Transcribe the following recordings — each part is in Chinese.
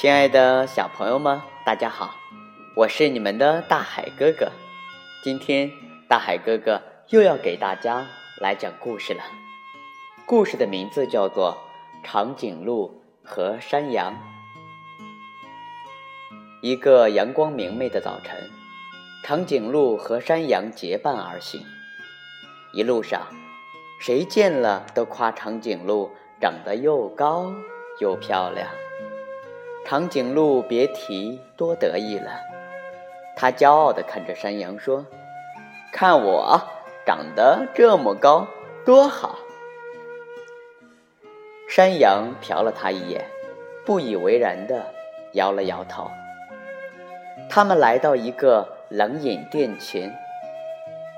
亲爱的小朋友们，大家好，我是你们的大海哥哥。今天大海哥哥又要给大家来讲故事了。故事的名字叫做《长颈鹿和山羊》。一个阳光明媚的早晨，长颈鹿和山羊结伴而行。一路上，谁见了都夸长颈鹿长得又高又漂亮。长颈鹿别提多得意了，他骄傲地看着山羊说：“看我长得这么高，多好！”山羊瞟了他一眼，不以为然地摇了摇头。他们来到一个冷饮店前，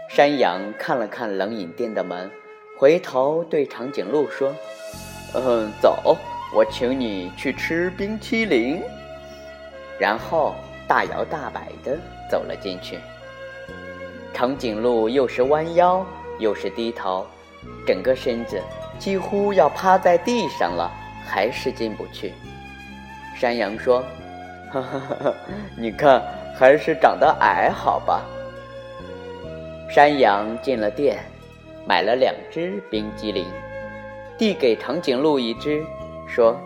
山羊看了看冷饮店的门，回头对长颈鹿说：“嗯，走。”我请你去吃冰淇淋，然后大摇大摆地走了进去。长颈鹿又是弯腰又是低头，整个身子几乎要趴在地上了，还是进不去。山羊说：“哈哈哈，你看，还是长得矮好吧。”山羊进了店，买了两只冰激凌，递给长颈鹿一只。说：“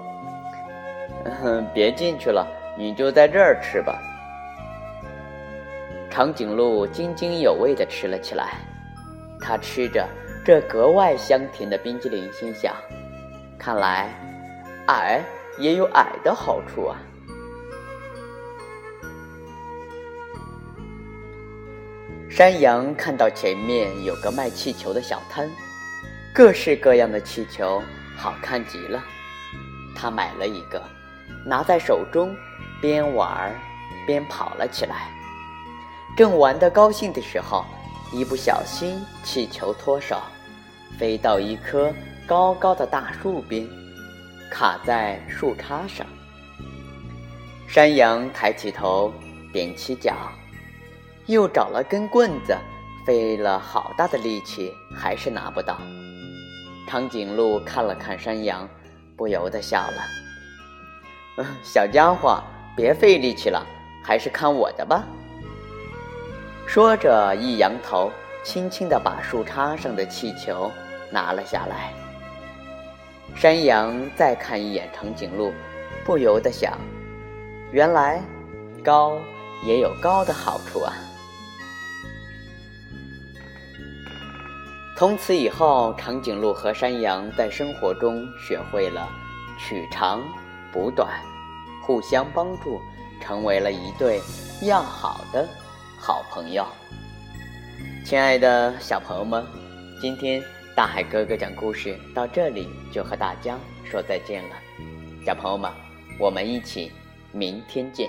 嗯，别进去了，你就在这儿吃吧。”长颈鹿津津有味地吃了起来。他吃着这格外香甜的冰激凌，心想：“看来矮也有矮的好处啊。”山羊看到前面有个卖气球的小摊，各式各样的气球，好看极了。他买了一个，拿在手中，边玩边跑了起来。正玩得高兴的时候，一不小心气球脱手，飞到一棵高高的大树边，卡在树杈上。山羊抬起头，踮起脚，又找了根棍子，费了好大的力气，还是拿不到。长颈鹿看了看山羊。不由得笑了，小家伙，别费力气了，还是看我的吧。说着，一扬头，轻轻地把树杈上的气球拿了下来。山羊再看一眼长颈鹿，不由得想：原来高也有高的好处啊。从此以后，长颈鹿和山羊在生活中学会了取长补短，互相帮助，成为了一对要好的好朋友。亲爱的小朋友们，今天大海哥哥讲故事到这里就和大家说再见了。小朋友们，我们一起明天见。